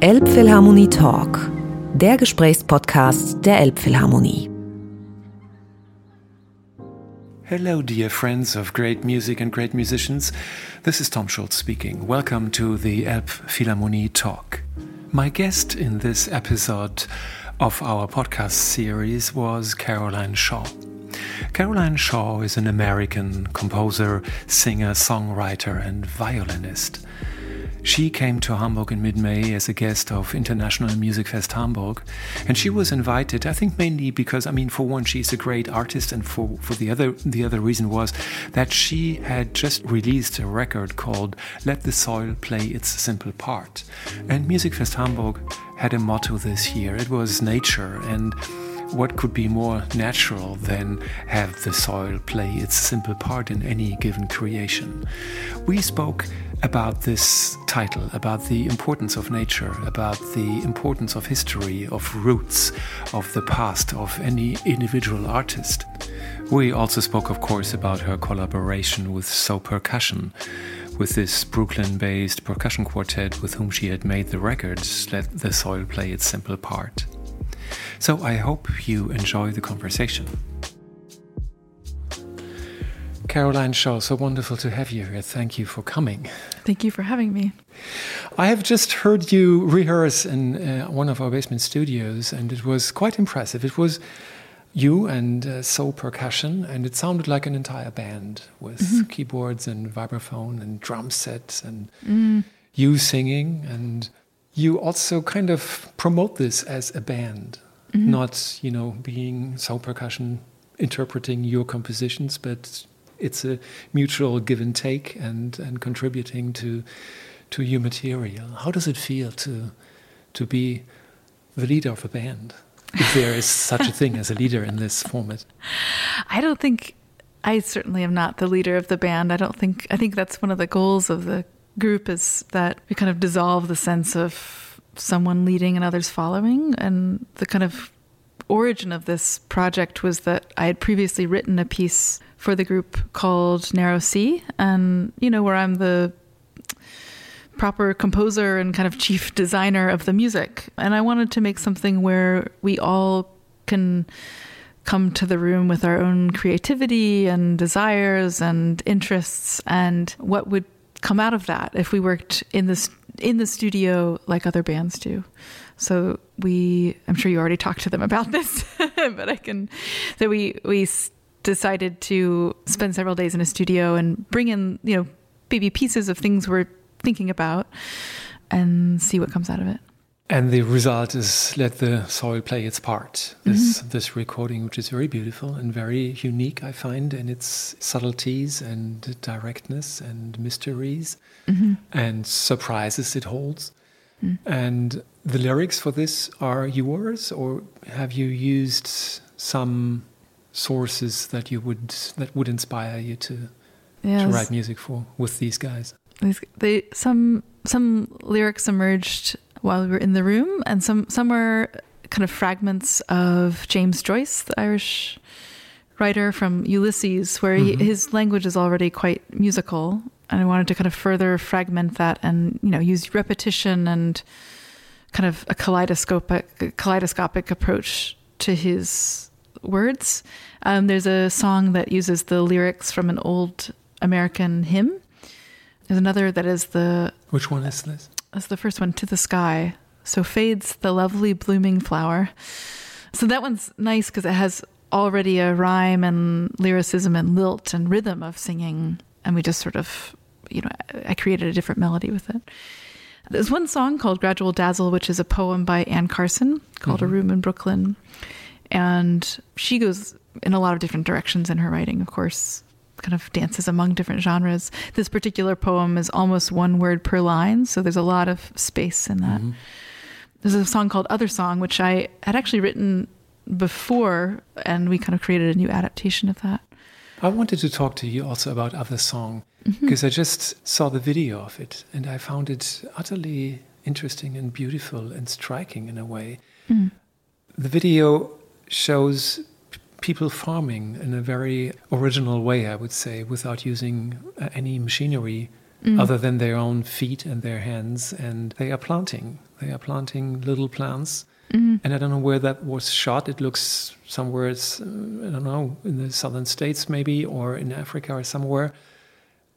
Elbphilharmonie Talk, der Gesprächspodcast der Elbphilharmonie. Hello, dear friends of great music and great musicians. This is Tom Schultz speaking. Welcome to the Elbphilharmonie Talk. My guest in this episode of our podcast series was Caroline Shaw. Caroline Shaw is an American composer, singer, songwriter, and violinist. She came to Hamburg in mid May as a guest of International Music Fest Hamburg. And she was invited, I think mainly because, I mean, for one, she's a great artist, and for, for the other the other reason was that she had just released a record called Let the Soil Play Its Simple Part. And Music Fest Hamburg had a motto this year. It was nature and what could be more natural than have the soil play its simple part in any given creation? We spoke about this title, about the importance of nature, about the importance of history, of roots, of the past of any individual artist. We also spoke, of course, about her collaboration with So Percussion, with this Brooklyn based percussion quartet with whom she had made the records Let the Soil Play Its Simple Part. So I hope you enjoy the conversation. Caroline Shaw, so wonderful to have you here. Thank you for coming. Thank you for having me. I have just heard you rehearse in uh, one of our basement studios, and it was quite impressive. It was you and uh, So Percussion, and it sounded like an entire band with mm -hmm. keyboards and vibraphone and drum sets and mm. you singing. And you also kind of promote this as a band, mm -hmm. not, you know, being So Percussion interpreting your compositions, but it's a mutual give and take and, and contributing to to your material. How does it feel to to be the leader of a band? If there is such a thing as a leader in this format. I don't think I certainly am not the leader of the band. I don't think I think that's one of the goals of the group is that we kind of dissolve the sense of someone leading and others following and the kind of origin of this project was that I had previously written a piece for the group called Narrow Sea, and you know where I'm the proper composer and kind of chief designer of the music. And I wanted to make something where we all can come to the room with our own creativity and desires and interests and what would come out of that if we worked in this in the studio like other bands do. So we I'm sure you already talked to them about this, but I can so we we decided to spend several days in a studio and bring in, you know, maybe pieces of things we're thinking about and see what comes out of it. And the result is let the soil play its part. This mm -hmm. this recording, which is very beautiful and very unique, I find, in its subtleties and directness and mysteries mm -hmm. and surprises it holds. Mm. And the lyrics for this are yours, or have you used some sources that you would that would inspire you to yes. to write music for with these guys? They some some lyrics emerged while we were in the room, and some some were kind of fragments of James Joyce, the Irish writer from Ulysses, where mm-hmm. he, his language is already quite musical, and I wanted to kind of further fragment that and you know use repetition and kind of a kaleidoscopic kaleidoscopic approach to his words. Um, there's a song that uses the lyrics from an old American hymn. There's another that is the. Which one is this? That's the first one, To the Sky. So fades the lovely blooming flower. So that one's nice because it has already a rhyme and lyricism and lilt and rhythm of singing. And we just sort of, you know, I created a different melody with it. There's one song called Gradual Dazzle, which is a poem by Anne Carson called mm-hmm. A Room in Brooklyn. And she goes in a lot of different directions in her writing, of course, kind of dances among different genres. This particular poem is almost one word per line, so there's a lot of space in that. Mm-hmm. There's a song called Other Song, which I had actually written before, and we kind of created a new adaptation of that. I wanted to talk to you also about Other Song because mm-hmm. I just saw the video of it and I found it utterly interesting and beautiful and striking in a way. Mm. The video shows people farming in a very original way, I would say, without using uh, any machinery mm. other than their own feet and their hands. And they are planting. They are planting little plants. Mm. And I don't know where that was shot. It looks somewhere, it's, uh, I don't know, in the southern states maybe, or in Africa or somewhere.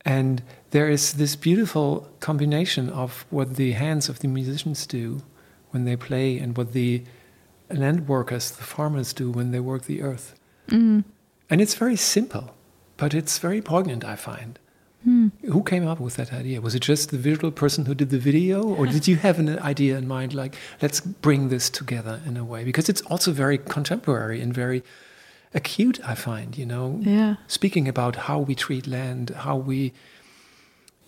And there is this beautiful combination of what the hands of the musicians do when they play and what the land workers, the farmers, do when they work the earth. Mm. And it's very simple, but it's very poignant, I find. Mm. Who came up with that idea? Was it just the visual person who did the video, or did you have an idea in mind, like, let's bring this together in a way? Because it's also very contemporary and very acute, I find, you know? Yeah. Speaking about how we treat land, how we,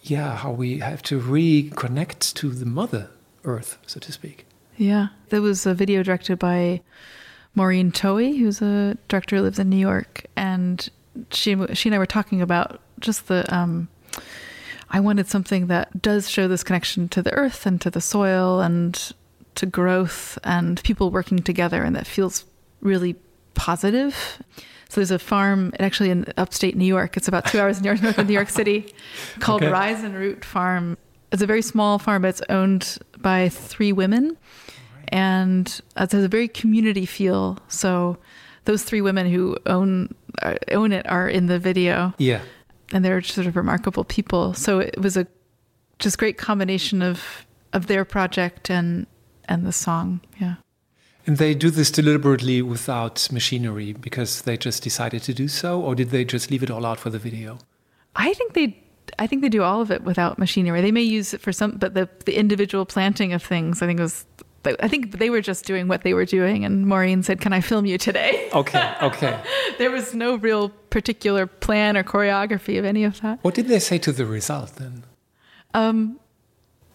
yeah, how we have to reconnect to the mother earth, so to speak. Yeah. There was a video directed by Maureen Towey, who's a director who lives in New York, and she she and I were talking about just the. Um, I wanted something that does show this connection to the earth and to the soil and to growth and people working together, and that feels really positive. So there's a farm actually in upstate New York. It's about two hours north of New York City, called okay. Rise and Root Farm. It's a very small farm, but it's owned by three women and it has a very community feel. So those three women who own uh, own it are in the video. Yeah, and they're sort of remarkable people. So it was a just great combination of of their project and and the song. Yeah. And they do this deliberately without machinery because they just decided to do so, or did they just leave it all out for the video? I think they I think they do all of it without machinery. They may use it for some, but the the individual planting of things, I think, was I think they were just doing what they were doing, and Maureen said, "Can I film you today?" Okay, okay. there was no real particular plan or choreography of any of that. What did they say to the result then? Um,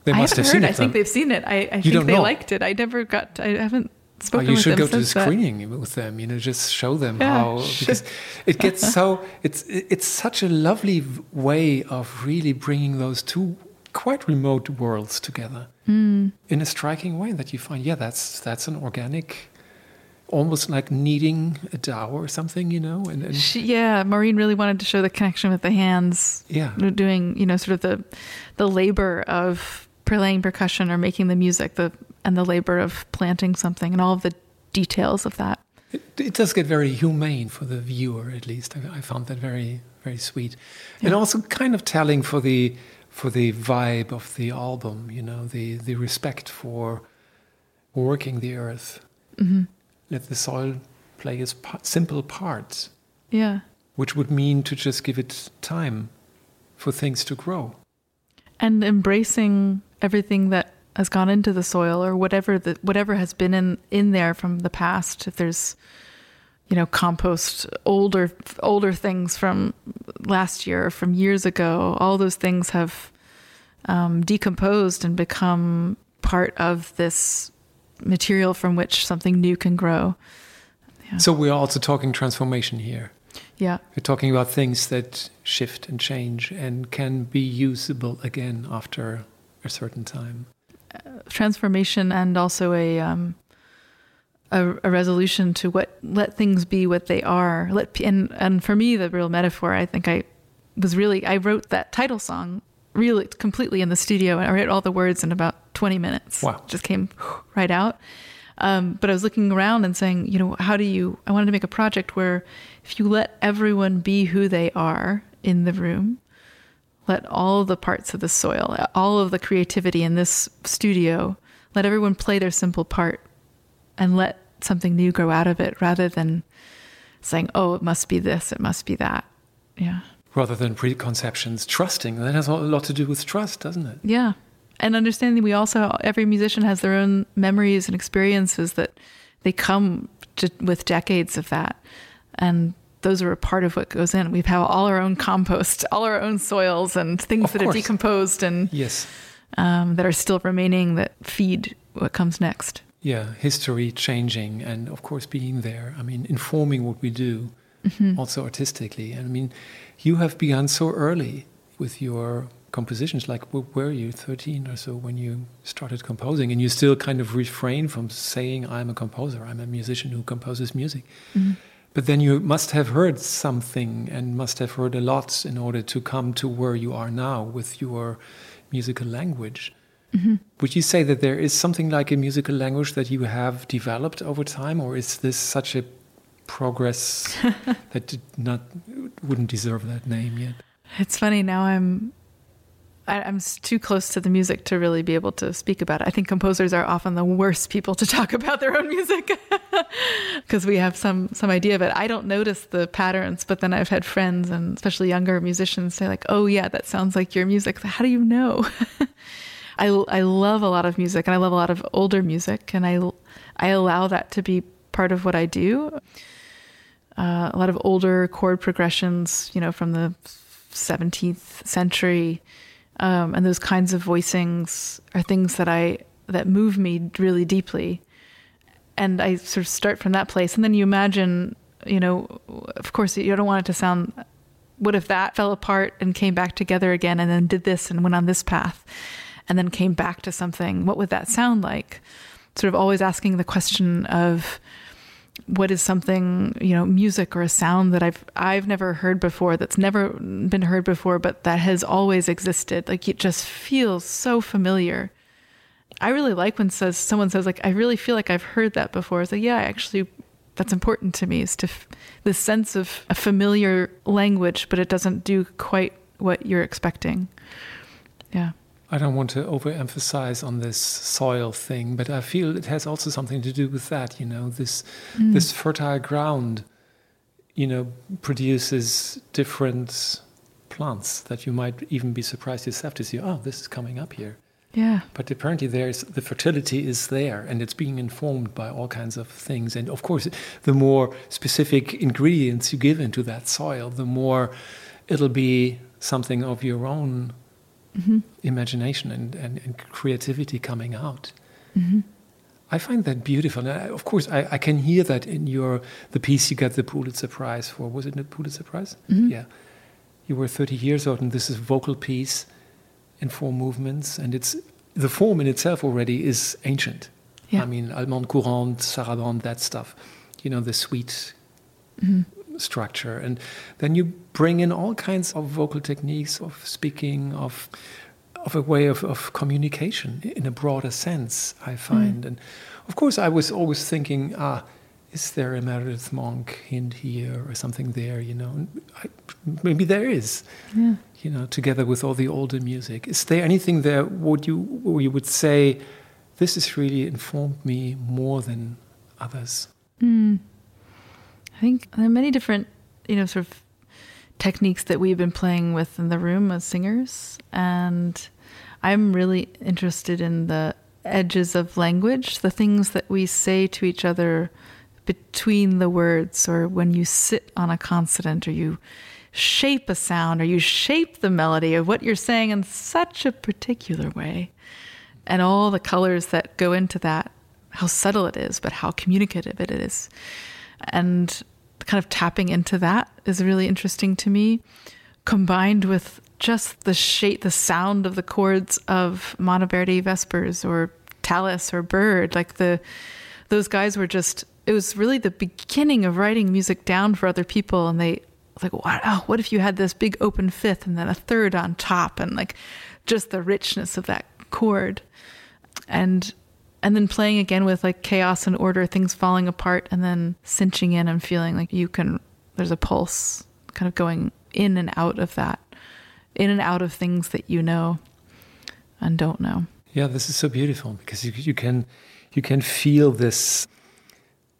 they must have seen heard. it. I think they've seen it. I, I think they know. liked it. I never got. I haven't spoken. Oh, you should go to the screening that. with them. You know, just show them yeah, how because it gets so. It's it's such a lovely way of really bringing those two quite remote worlds together mm. in a striking way that you find, yeah, that's that's an organic, almost like kneading a dough or something, you know. And, and she, yeah, Maureen really wanted to show the connection with the hands. Yeah, doing you know sort of the the labor of playing percussion or making the music, the and the labor of planting something, and all of the details of that. It, it does get very humane for the viewer, at least. I, I found that very very sweet, yeah. and also kind of telling for the for the vibe of the album, you know, the, the respect for working the earth. Mm-hmm. Let the soil play its simple parts. Yeah. Which would mean to just give it time for things to grow. And embracing everything that has gone into the soil or whatever the whatever has been in, in there from the past. If there's you know, compost older older things from last year, from years ago. All those things have um, decomposed and become part of this material from which something new can grow. Yeah. So we're also talking transformation here. Yeah. We're talking about things that shift and change and can be usable again after a certain time. Uh, transformation and also a um, a, a, resolution to what let things be what they are. Let and and for me, the real metaphor. I think I was really I wrote that title song really completely in the studio, and I wrote all the words in about twenty minutes. Wow, just came right out. Um, but I was looking around and saying, you know, how do you? I wanted to make a project where if you let everyone be who they are in the room, let all the parts of the soil, all of the creativity in this studio, let everyone play their simple part and let something new grow out of it rather than saying, oh, it must be this, it must be that. Yeah. Rather than preconceptions, trusting. That has a lot to do with trust, doesn't it? Yeah. And understanding we also, every musician has their own memories and experiences that they come to, with decades of that. And those are a part of what goes in. We have all our own compost, all our own soils and things of that course. are decomposed and yes. Um, that are still remaining that feed what comes next yeah, history changing and of course being there. I mean, informing what we do, mm-hmm. also artistically. And I mean, you have begun so early with your compositions. Like, were you 13 or so when you started composing? And you still kind of refrain from saying, I'm a composer, I'm a musician who composes music. Mm-hmm. But then you must have heard something and must have heard a lot in order to come to where you are now with your musical language. Mm-hmm. Would you say that there is something like a musical language that you have developed over time, or is this such a progress that did not wouldn't deserve that name yet? It's funny now. I'm I, am too close to the music to really be able to speak about it. I think composers are often the worst people to talk about their own music because we have some some idea of it. I don't notice the patterns, but then I've had friends and especially younger musicians say like, "Oh yeah, that sounds like your music." How do you know? I I love a lot of music and I love a lot of older music and I I allow that to be part of what I do. Uh, a lot of older chord progressions, you know, from the 17th century um, and those kinds of voicings are things that I that move me really deeply. And I sort of start from that place, and then you imagine, you know, of course, you don't want it to sound. What if that fell apart and came back together again, and then did this and went on this path, and then came back to something? What would that sound like? Sort of always asking the question of what is something you know music or a sound that i've i've never heard before that's never been heard before but that has always existed like it just feels so familiar i really like when says someone says like i really feel like i've heard that before it's like yeah actually that's important to me is to f- the sense of a familiar language but it doesn't do quite what you're expecting yeah I don't want to overemphasize on this soil thing, but I feel it has also something to do with that. You know, this mm. this fertile ground, you know, produces different plants that you might even be surprised yourself to see. Oh, this is coming up here. Yeah. But apparently, there's the fertility is there, and it's being informed by all kinds of things. And of course, the more specific ingredients you give into that soil, the more it'll be something of your own mm-hmm. imagination and, and, and, creativity coming out. Mm-hmm. I find that beautiful. And I, of course, I, I, can hear that in your the piece you got the Pulitzer Prize for. Was it the Pulitzer Prize? Mm-hmm. Yeah. You were 30 years old, and this is a vocal piece in four movements, and it's the form in itself already is ancient. Yeah. I mean, Allemande courante, sarabande, that stuff. You know, the suite mm-hmm structure. And then you bring in all kinds of vocal techniques of speaking, of of a way of, of communication in a broader sense, I find. Mm. And of course, I was always thinking, ah, is there a Meredith Monk hint here or something there? You know, I, maybe there is. Yeah. You know, together with all the older music, is there anything there? Would you where you would say this has really informed me more than others? Mm. I think there are many different, you know, sort of techniques that we've been playing with in the room as singers. And I'm really interested in the edges of language, the things that we say to each other between the words, or when you sit on a consonant, or you shape a sound, or you shape the melody of what you're saying in such a particular way. And all the colors that go into that, how subtle it is, but how communicative it is and kind of tapping into that is really interesting to me, combined with just the shape, the sound of the chords of Monteverdi Vespers or Tallis or Byrd. Like the, those guys were just, it was really the beginning of writing music down for other people. And they, like, wow, what if you had this big open fifth and then a third on top and like just the richness of that chord. And and then playing again with like chaos and order, things falling apart, and then cinching in and feeling like you can, there's a pulse kind of going in and out of that, in and out of things that you know and don't know. Yeah, this is so beautiful because you, you can you can feel this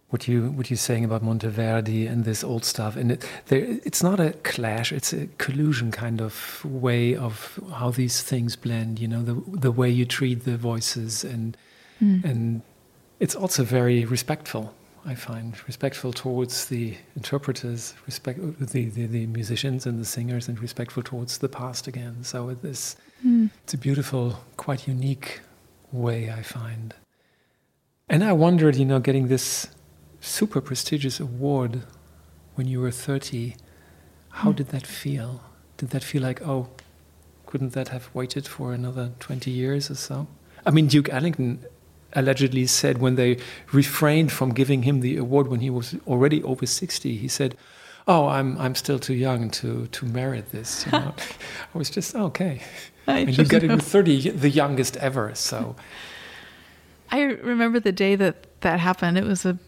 what you what you're saying about Monteverdi and this old stuff, and it, there, it's not a clash; it's a collusion kind of way of how these things blend. You know, the the way you treat the voices and Mm. And it's also very respectful, I find, respectful towards the interpreters, respect the, the, the musicians and the singers, and respectful towards the past again. So it is, mm. it's a beautiful, quite unique way, I find. And I wondered, you know, getting this super prestigious award when you were 30, how mm. did that feel? Did that feel like, oh, couldn't that have waited for another 20 years or so? I mean, Duke Ellington allegedly said when they refrained from giving him the award when he was already over 60, he said, Oh, I'm, I'm still too young to, to merit this. You know? I was just, oh, okay. I and you get it with 30, the youngest ever. So I remember the day that that happened. It was a,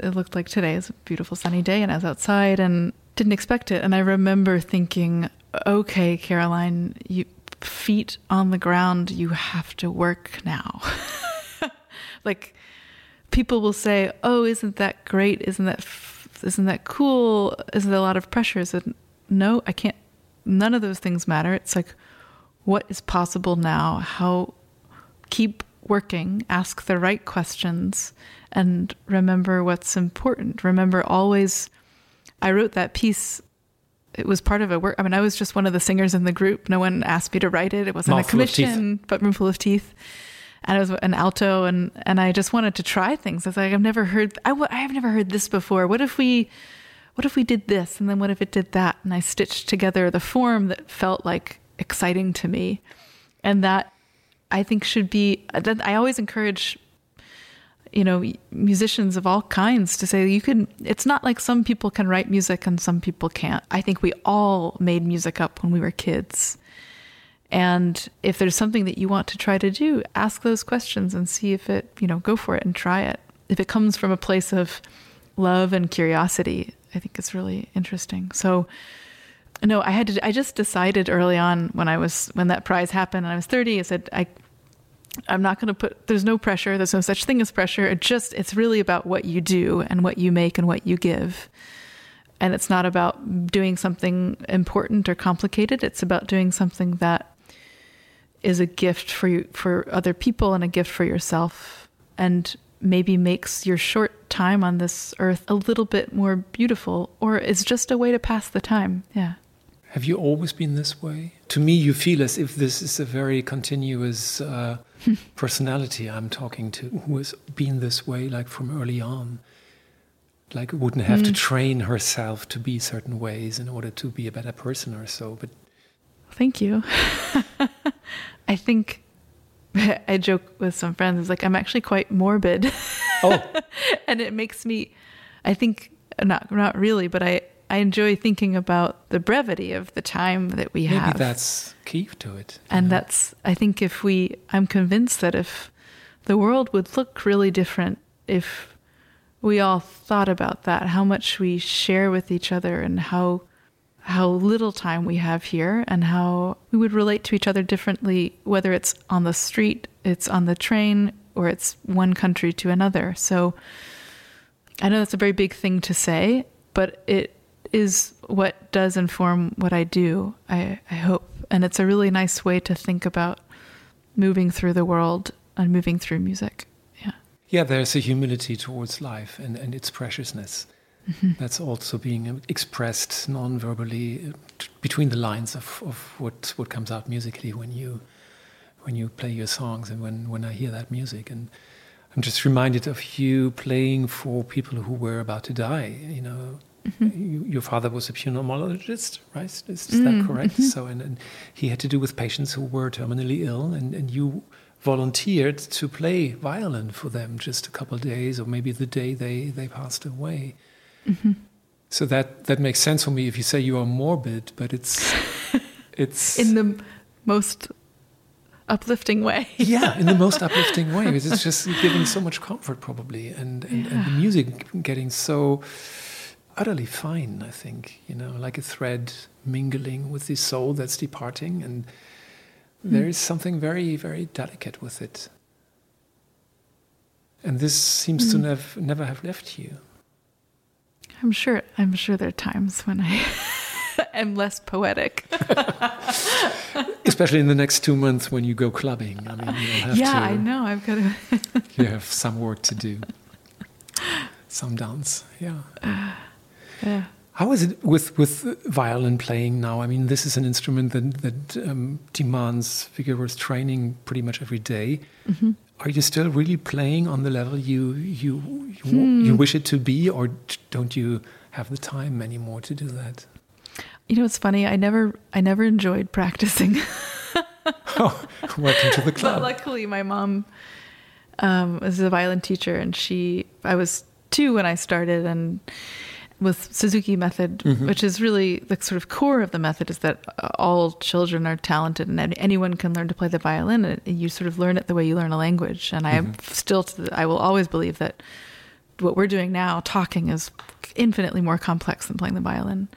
it looked like today. Was a beautiful sunny day, and I was outside and didn't expect it. And I remember thinking, okay, Caroline, you feet on the ground, you have to work now. like people will say, "Oh, isn't that great? Isn't that isn't that cool? Isn't there a lot of pressure?" So no, I can't. None of those things matter. It's like, what is possible now? How keep working, ask the right questions, and remember what's important. Remember always. I wrote that piece it was part of a work. I mean, I was just one of the singers in the group. No one asked me to write it. It wasn't Mouthful a commission, but roomful of teeth. And I was an alto, and and I just wanted to try things. I was like, I've never heard. I w- I've never heard this before. What if we, what if we did this, and then what if it did that? And I stitched together the form that felt like exciting to me, and that I think should be. That I always encourage you know musicians of all kinds to say you can it's not like some people can write music and some people can't i think we all made music up when we were kids and if there's something that you want to try to do ask those questions and see if it you know go for it and try it if it comes from a place of love and curiosity i think it's really interesting so no i had to i just decided early on when i was when that prize happened and i was 30 i said i I'm not going to put, there's no pressure. There's no such thing as pressure. It just, it's really about what you do and what you make and what you give. And it's not about doing something important or complicated. It's about doing something that is a gift for you, for other people and a gift for yourself and maybe makes your short time on this earth a little bit more beautiful or is just a way to pass the time. Yeah. Have you always been this way? To me, you feel as if this is a very continuous uh, personality I'm talking to who has been this way, like from early on. Like, wouldn't have mm. to train herself to be certain ways in order to be a better person or so. But thank you. I think I joke with some friends. It's like I'm actually quite morbid. Oh, and it makes me. I think not not really, but I I enjoy thinking about the brevity of the time that we Maybe have. Maybe that's key to it. And know? that's, I think, if we, I'm convinced that if the world would look really different if we all thought about that, how much we share with each other and how how little time we have here and how we would relate to each other differently whether it's on the street, it's on the train or it's one country to another. So I know that's a very big thing to say, but it is what does inform what I do, I, I hope. And it's a really nice way to think about moving through the world and moving through music. Yeah. Yeah, there's a humility towards life and, and its preciousness. Mm-hmm. That's also being expressed non-verbally uh, between the lines of, of what, what comes out musically when you when you play your songs and when, when I hear that music. And I'm just reminded of you playing for people who were about to die, you know, Mm-hmm. your father was a pulmonologist, right? Is, is mm-hmm. that correct? Mm-hmm. So, and, and, he had to do with patients who were terminally ill, and, and you volunteered to play violin for them just a couple of days, or maybe the day they, they passed away. Mm-hmm. So that that makes sense for me. If you say you are morbid, but it's it's in the most uplifting way. yeah, in the most uplifting way, because it's just giving so much comfort, probably, and and, yeah. and the music getting so utterly fine, I think, you know, like a thread mingling with the soul that's departing. And mm. there is something very, very delicate with it. And this seems mm. to nev- never have left you. I'm sure. I'm sure there are times when I am less poetic. Especially in the next two months when you go clubbing. I mean, you'll have yeah, to, I know. I've got to. you have some work to do. Some dance. Yeah. Yeah. How is it with, with violin playing now? I mean, this is an instrument that, that um, demands vigorous training pretty much every day. Mm-hmm. Are you still really playing on the level you you you, hmm. you, wish it to be, or don't you have the time anymore to do that? You know, it's funny. I never I never enjoyed practicing. oh, welcome to the club. But luckily, my mom um, was a violin teacher, and she I was two when I started, and with Suzuki method, Mm-hmm. which is really the sort of core of the method, is that all children are talented and anyone can learn to play the violin. And you sort of learn it the way you learn a language. And I Mm-hmm. still, the, I will always believe that what we're doing now, talking, is infinitely more complex than playing the violin.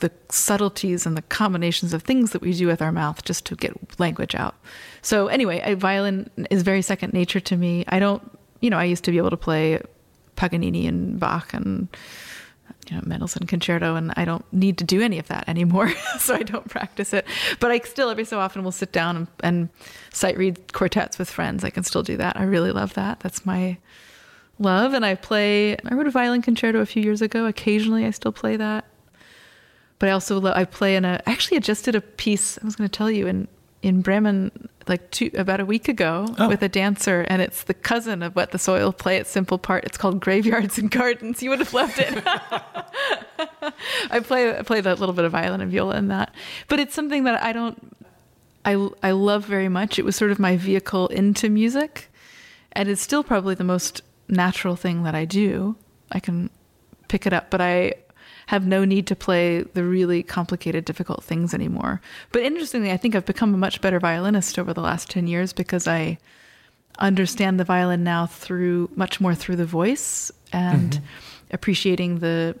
The subtleties and the combinations of things that we do with our mouth just to get language out. So anyway, a violin is very second nature to me. I don't, you know, I used to be able to play Paganini and Bach and you know Mendelssohn concerto, and I don't need to do any of that anymore, so I don't practice it. But I still every so often will sit down and, and sight read quartets with friends. I can still do that. I really love that. That's my love, and I play. I wrote a violin concerto a few years ago. Occasionally, I still play that. But I also I play in a. Actually, I just did a piece. I was going to tell you in in Bremen like two about a week ago Oh. with a dancer, and it's the cousin of what the soil play its simple part. It's called Graveyards and Gardens. You would have loved it. I play I play that little bit of violin and viola in that, but it's something that I don't. I I love very much. It was sort of my vehicle into music, and it's still probably the most natural thing that I do. I can pick it up, but I have no need to play the really complicated, difficult things anymore. But interestingly, I think I've become a much better violinist over the last 10 years because I understand the violin now through much more through the voice and mm-hmm. appreciating the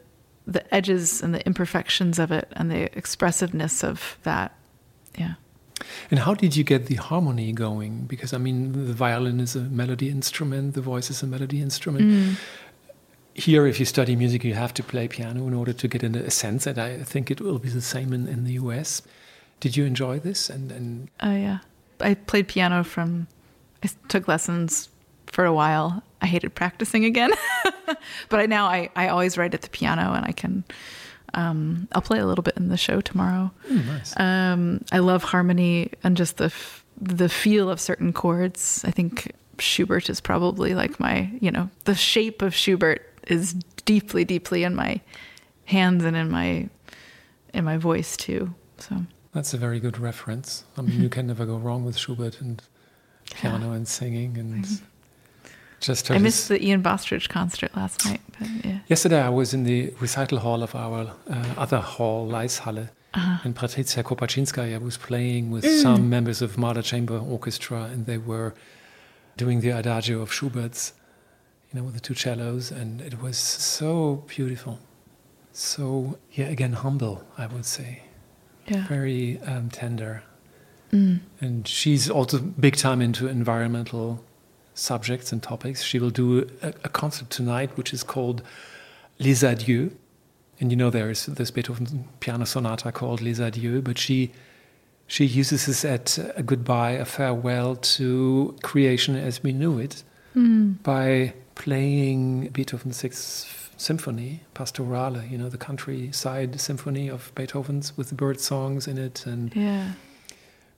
the edges and the imperfections of it and the expressiveness of that. Yeah. And how did you get the harmony going? Because I mean, the violin is a melody instrument, the voice is a melody instrument. Mm. Here, if you study music, you have to play piano in order to get a sense, and I think it will be the same in, in the US. Did you enjoy this? And, and Oh yeah. I played piano from I took lessons for a while. I hated practicing again. but I now I, I always write at the piano and I can um, I'll play a little bit in the show tomorrow. mm, nice. Um, I love harmony and just the f- the feel of certain chords. I think Schubert is probably like my, you know, the shape of Schubert is deeply, deeply in my hands and in my in my voice too. So That's a very good reference. I mean, you can never go wrong with Schubert and piano and singing and mm-hmm. just I missed the Ian Bostridge concert last night, but yeah. Yesterday, I was in the recital hall of our uh, other hall, Laeiszhalle, uh-huh. and Patricia Kopatchinskaja was playing with mm. some members of Mahler Chamber Orchestra, and they were doing the Adagio of Schubert's, you know, with the two cellos, and it was so beautiful. So, yeah, again, humble, I would say. Yeah. Very um, tender. Mm. And she's also big time into environmental subjects and topics. She will do a, a concert tonight, which is called Les Adieux. And you know, there is this Beethoven piano sonata called Les Adieux, but she she uses this at a goodbye, a farewell to creation as we knew it Mm. by playing Beethoven's Sixth Symphony, Pastorale, you know, the countryside symphony of Beethoven's with the bird songs in it and Yeah.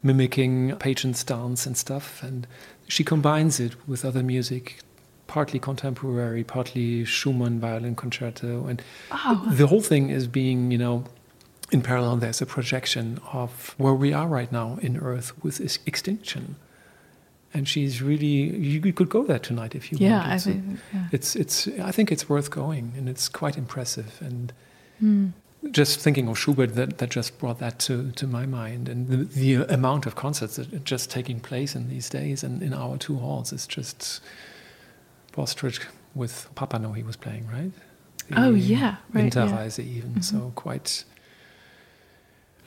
mimicking Pageant's dance and stuff. And she combines it with other music, partly contemporary, partly Schumann violin concerto. And Oh. the whole thing is being, you know, in parallel, there's a projection of where we are right now in Earth with ex- extinction. And she's really, you you could go there tonight if you Yeah, wanted I to. think yeah. It's, it's, I think it's worth going and it's quite impressive. And Mm. just thinking of Schubert, that, that just brought that to, to my mind. And the, the amount of concerts that are just taking place in these days and in our two halls is just Bostridge with Pappano he was playing, right? Oh, yeah, right, yeah. Winterreise even, Mhm. so quite...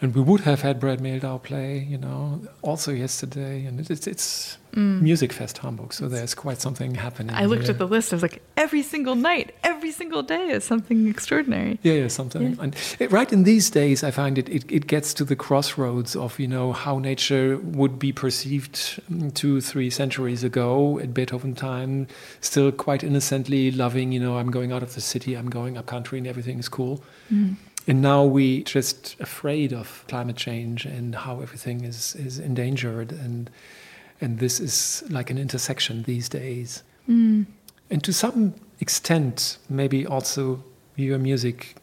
And we would have had Brad Mehldau play, you know, also yesterday. And it, it's, it's Mm. Music Fest Hamburg, so there's quite something happening I looked here. at the list. I was like, every single night, every single day is something extraordinary. Yeah, yeah, something. Yeah. And it, right in these days, I find it, it it gets to the crossroads of you know how nature would be perceived mm, two, three centuries ago at Beethoven time, still quite innocently loving. You know, I'm going out of the city, I'm going up country, and everything is cool. Mm. And now we just afraid of climate change and how everything is is endangered, and and this is like an intersection these days. Mm. And to some extent, maybe also your music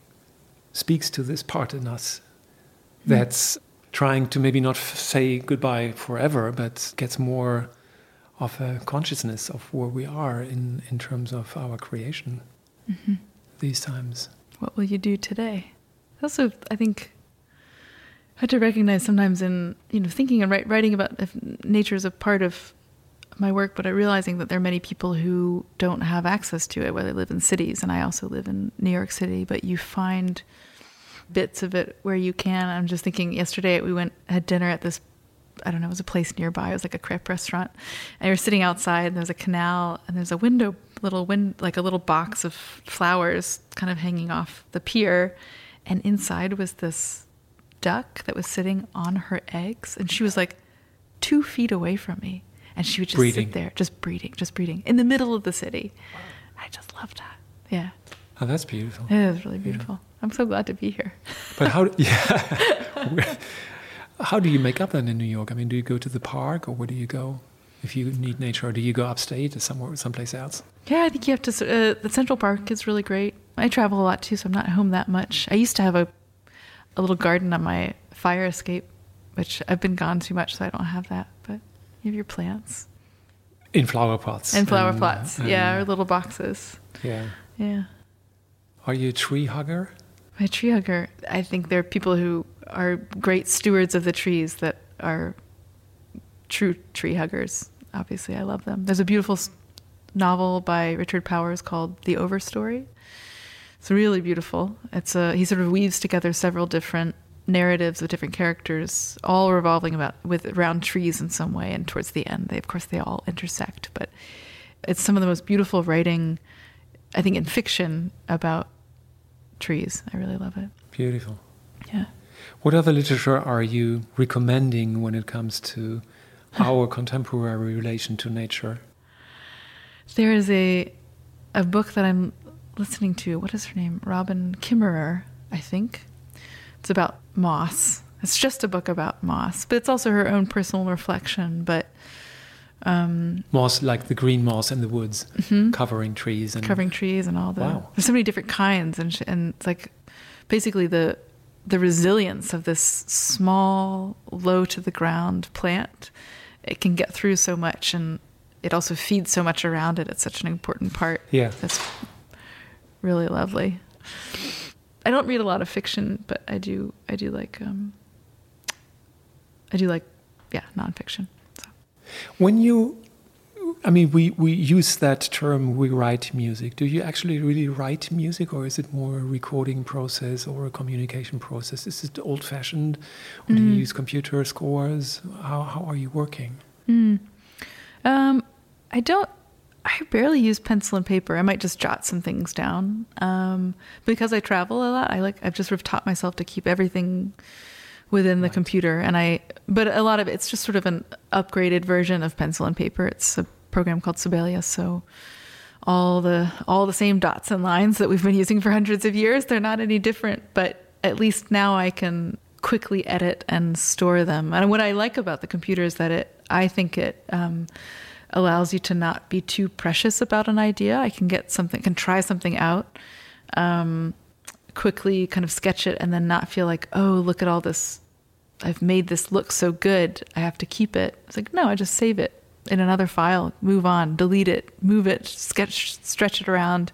speaks to this part in us that's trying to maybe not f- say goodbye forever, but gets more of a consciousness of where we are in, in terms of our creation mm-hmm. these times. What will you do today? Also, I think had to recognize sometimes in you know thinking and write, writing about if nature is a part of my work, but I realizing that there are many people who don't have access to it, whether they live in cities, and I also live in New York City. But you find bits of it where you can. I'm just thinking. Yesterday we went had dinner at this I don't know, it was a place nearby. It was like a crepe restaurant. And we were sitting outside and there's a canal and there's a window, little wind, like a little box of flowers kind of hanging off the pier. And inside was this duck that was sitting on her eggs. And she was like two feet away from me. And she would just breeding. sit there, just breeding, just breeding in the middle of the city. I just loved that. Yeah. Oh, that's beautiful. It is really beautiful. Yeah. I'm so glad to be here. But how, yeah. How do you make up then in New York? I mean, do you go to the park or where do you go if you need nature, or do you go upstate or somewhere, someplace else? Yeah, I think you have to. Uh, the Central Park is really great. I travel a lot too, so I'm not home that much. I used to have a a little garden on my fire escape, which I've been gone too much, so I don't have that. But you have your plants in flower pots. In flower and, pots, yeah, or little boxes. Yeah. Yeah. Are you a tree hugger? A tree hugger. I think there are people who are great stewards of the trees that are true tree huggers. Obviously, I love them. There's a beautiful novel by Richard Powers called The Overstory. It's really beautiful. It's a he sort of weaves together several different narratives of different characters, all revolving about with around trees in some way. And towards the end, they of course they all intersect. But it's some of the most beautiful writing, I think, in fiction about trees. I really love it. Beautiful. Yeah. What other literature are you recommending when it comes to our contemporary relation to nature? There is a a book that I'm listening to. What is her name? Robin Kimmerer, I think. It's about moss. It's just a book about moss, but it's also her own personal reflection. But um, moss, like the green moss in the woods, mm-hmm. covering trees and covering trees and all the. Wow. There's so many different kinds, and and it's like basically the the resilience of this small, low to the ground plant. It can get through so much, and it also feeds so much around it. It's such an important part. Yeah, that's really lovely. I don't read a lot of fiction, but I do. I do like. Um, I do like, yeah, nonfiction. So. When you I mean, we, we use that term, we write music. Do you actually really write music, or is it more a recording process or a communication process? Is it old fashioned, or mm. do you mm. use computer scores? How, how are you working? Mm. Um, I don't, I barely use pencil and paper. I might just jot some things down. Um, because I travel a lot, I like, I've just sort of taught myself to keep everything within the right. computer and i but a lot of it's just sort of an upgraded version of pencil and paper it's a program called Sibelius. So all the all the same dots and lines that we've been using for hundreds of years, they're not any different, but at least now I can quickly edit and store them. And what I like about the computer is that it I think it um, allows you to not be too precious about an idea. I can get something, can try something out, um, quickly kind of sketch it, and then not feel like, oh, look at all this. I've made this look so good. I have to keep it. It's like, no, I just save it in another file, move on, delete it, move it, sketch, stretch it around.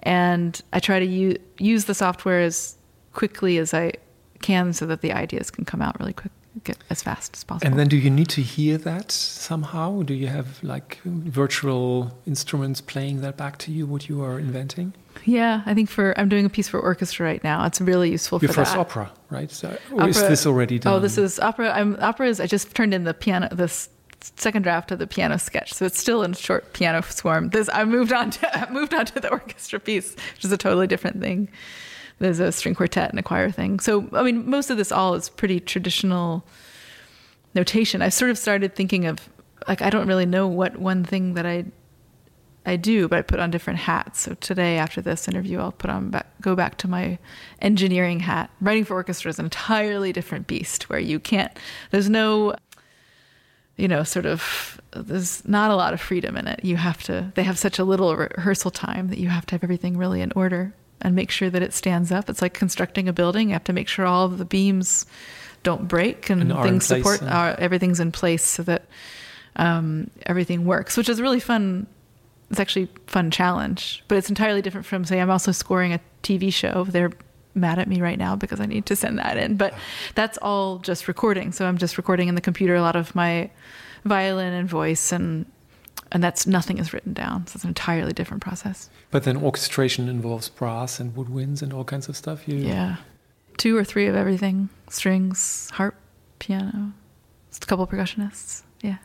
And I try to u- use the software as quickly as I can so that the ideas can come out really quick, get as fast as possible. And then do you need to hear that somehow? Do you have like virtual instruments playing that back to you, what you are inventing? Yeah, I think for I'm doing a piece for orchestra right now. It's really useful Your for first that. opera, right? So, or opera, is this already oh, done? Oh, this is opera. I'm opera is I just turned in the piano this second draft of the piano sketch, so it's still in short piano swarm. This I moved on to I moved on to the orchestra piece, which is a totally different thing. There's a string quartet and a choir thing. So I mean, most of this all is pretty traditional notation. I sort of started thinking of like I don't really know what one thing that I I do, but I put on different hats. So today, after this interview, I'll put on back, go back to my engineering hat. Writing for orchestra is an entirely different beast, where you can't. There's no you know, sort of, there's not a lot of freedom in it. You have to, they have such a little rehearsal time that you have to have everything really in order and make sure that it stands up. It's like constructing a building. You have to make sure all of the beams don't break and, and things support, are, everything's in place so that um, everything works, which is really fun. It's actually a fun challenge, but it's entirely different from say I'm also scoring a TV show. They're mad at me right now because I need to send that in, but that's all just recording. So I'm just recording in the computer a lot of my violin and voice and and that's nothing is written down. So it's an entirely different process. But then orchestration involves brass and woodwinds and all kinds of stuff. You yeah, two or three of everything: strings, harp, piano, just a couple percussionists. Yeah.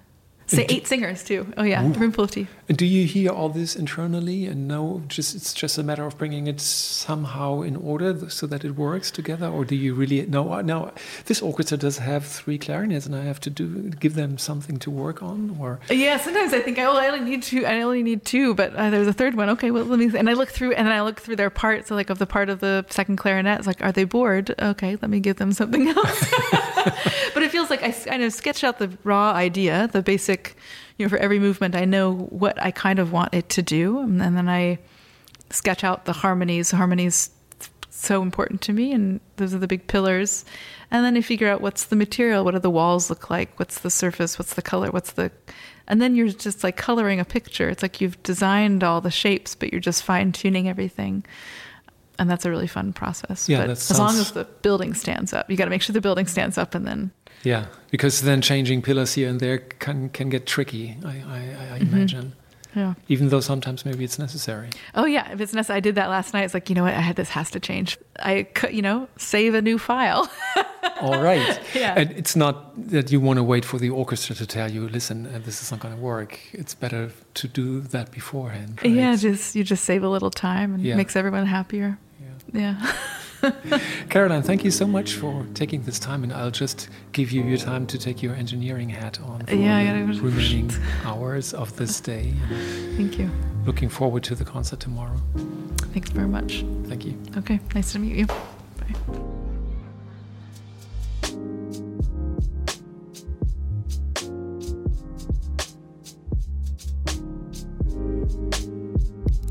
Say eight singers too. Oh yeah, Ooh. Roomful of Teeth. And do you hear all this internally and know just it's just a matter of bringing it somehow in order so that it works together, or do you really know? Now this orchestra does have three clarinets, and I have to do give them something to work on, or yeah. Sometimes I think I, well, I only need two. I only need two, but uh, there's a third one. Okay, well let me. And I look through, and then I look through their parts. So like of the part of the second clarinet, it's like, are they bored? Okay, let me give them something else. but it feels like I kind of sketch out the raw idea, the basic, you know, for every movement, I know what I kind of want it to do. And then I sketch out the harmonies. Harmonies so important to me, and those are the big pillars. And then I figure out what's the material, what do the walls look like, what's the surface, what's the color, what's the, and then you're just like coloring a picture. It's like you've designed all the shapes, but you're just fine tuning everything and that's a really fun process. Yeah, but as long as the building stands up, you got to make sure the building stands up, and then yeah, because then changing pillars here and there can can get tricky. I I, I mm-hmm. imagine. Yeah. Even though sometimes maybe it's necessary. Oh yeah, if it's necessary, I did that last night. It's like you know what, I had this has to change. I could, you know, save a new file. All right. Yeah. And it's not that you want to wait for the orchestra to tell you, listen, uh, this is not going to work. It's better to do that beforehand. Right? Yeah, just you just save a little time and yeah. makes everyone happier. Yeah. Caroline, thank you so much for taking this time, and I'll just give you your time to take your engineering hat on for yeah, the remaining hours of this day. Thank you. Looking forward to the concert tomorrow. Thanks very much. Thank you. Okay, nice to meet you. Bye.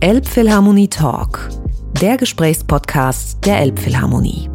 Elbphilharmonie Talk der Gesprächspodcast der Elbphilharmonie.